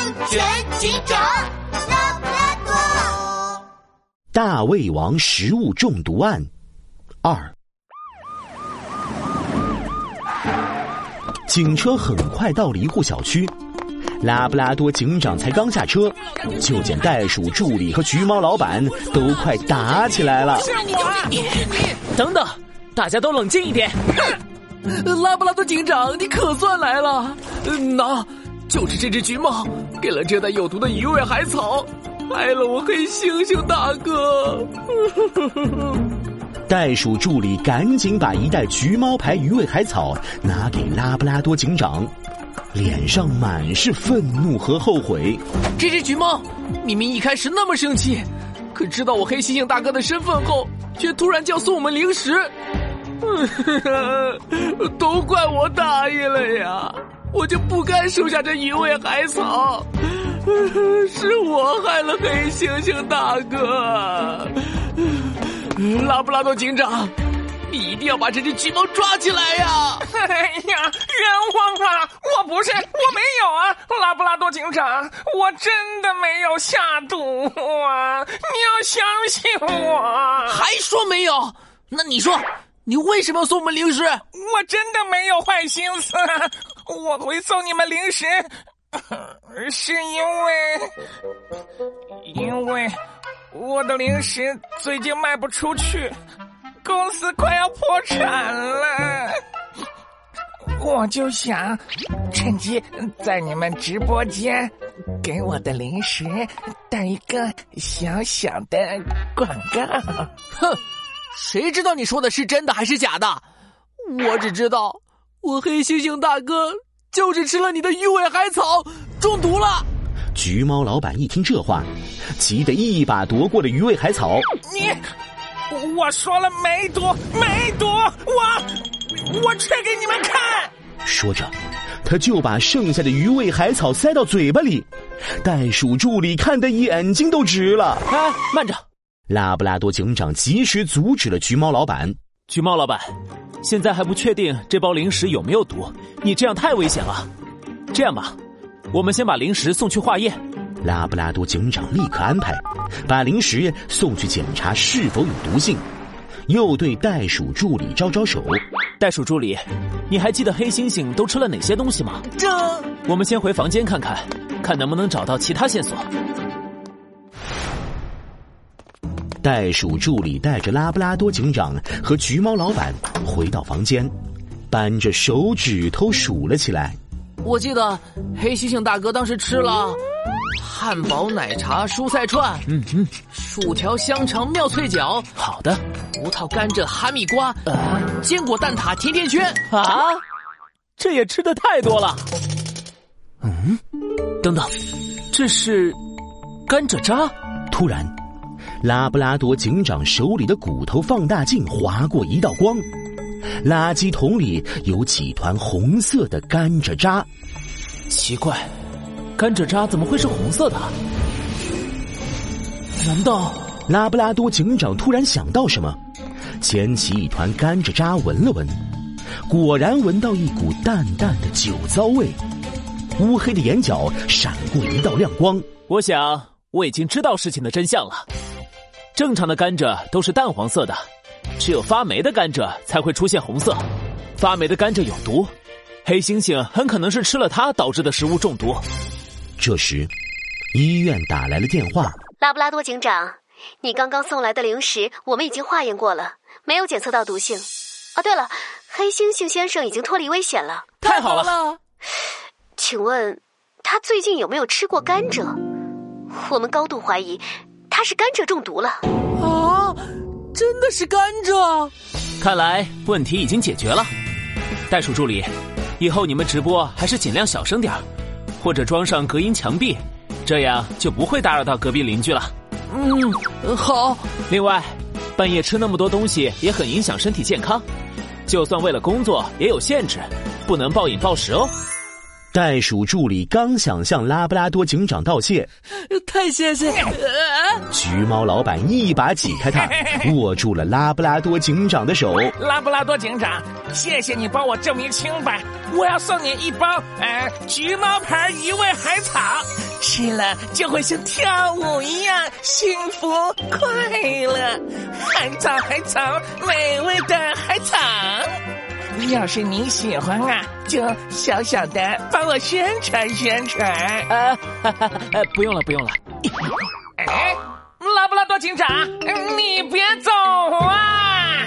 安全警长拉布拉多。大胃王食物中毒案二。警车很快到了一户小区，拉布拉多警长才刚下车，就见袋鼠助理和橘猫老板都快打起来了。等等，大家都冷静一点。拉布拉多警长，你可算来了！那，就是这只橘猫给了这袋有毒的鱼尾海草，害了我黑猩猩大哥。袋鼠助理赶紧把一袋橘猫牌鱼尾海草拿给拉布拉多警长，脸上满是愤怒和后悔。这只橘猫明明一开始那么生气，可知道我黑猩猩大哥的身份后，却突然叫送我们零食。都怪我大意了呀！我就不该收下这一味海草，是我害了黑猩猩大哥。拉布拉多警长，你一定要把这只橘猫抓起来呀！哎呀，冤枉啊！我不是，我没有啊！拉布拉多警长，我真的没有下毒啊！你要相信我。还说没有？那你说？你为什么要送我们零食？我真的没有坏心思，我会送你们零食，是因为，因为我的零食最近卖不出去，公司快要破产了，我就想趁机在你们直播间给我的零食打一个小小的广告，哼。谁知道你说的是真的还是假的？我只知道，我黑猩猩大哥就是吃了你的鱼尾海草中毒了。橘猫老板一听这话，急得一把夺过了鱼尾海草。你，我说了没毒，没毒，我，我吃给你们看。说着，他就把剩下的鱼尾海草塞到嘴巴里。袋鼠助理看得眼睛都直了。哎，慢着。拉布拉多警长及时阻止了橘猫老板。橘猫老板，现在还不确定这包零食有没有毒，你这样太危险了。这样吧，我们先把零食送去化验。拉布拉多警长立刻安排，把零食送去检查是否有毒性，又对袋鼠助理招招手。袋鼠助理，你还记得黑猩猩都吃了哪些东西吗？这，我们先回房间看看，看能不能找到其他线索。袋鼠助理带着拉布拉多警长和橘猫老板回到房间，扳着手指头数了起来。我记得黑猩猩大哥当时吃了汉堡、奶茶、蔬菜串，嗯嗯，薯条、香肠、妙脆角。好的，葡萄、甘蔗、哈密瓜，呃，坚果、蛋挞、甜甜圈。啊，这也吃的太多了。嗯，等等，这是甘蔗渣。突然。拉布拉多警长手里的骨头放大镜划过一道光，垃圾桶里有几团红色的甘蔗渣。奇怪，甘蔗渣怎么会是红色的？难道拉布拉多警长突然想到什么，捡起一团甘蔗渣闻了闻，果然闻到一股淡淡的酒糟味。乌黑的眼角闪过一道亮光。我想我已经知道事情的真相了。正常的甘蔗都是淡黄色的，只有发霉的甘蔗才会出现红色。发霉的甘蔗有毒，黑猩猩很可能是吃了它导致的食物中毒。这时，医院打来了电话。拉布拉多警长，你刚刚送来的零食我们已经化验过了，没有检测到毒性。啊，对了，黑猩猩先生已经脱离危险了。太好了！请问，他最近有没有吃过甘蔗？我们高度怀疑。他是甘蔗中毒了啊！真的是甘蔗，看来问题已经解决了。袋鼠助理，以后你们直播还是尽量小声点或者装上隔音墙壁，这样就不会打扰到隔壁邻居了。嗯，好。另外，半夜吃那么多东西也很影响身体健康，就算为了工作也有限制，不能暴饮暴食哦。袋鼠助理刚想向拉布拉多警长道谢，太谢谢！橘猫老板一把挤开他，握住了拉布拉多警长的手。拉布拉多警长，谢谢你帮我证明清白，我要送你一包呃橘猫牌一味海草，吃了就会像跳舞一样幸福快乐。海草海草，美味的海草。要是你喜欢啊，就小小的帮我宣传宣传。呃，哈哈呃不用了，不用了。哎，拉布拉多警长，你别走啊！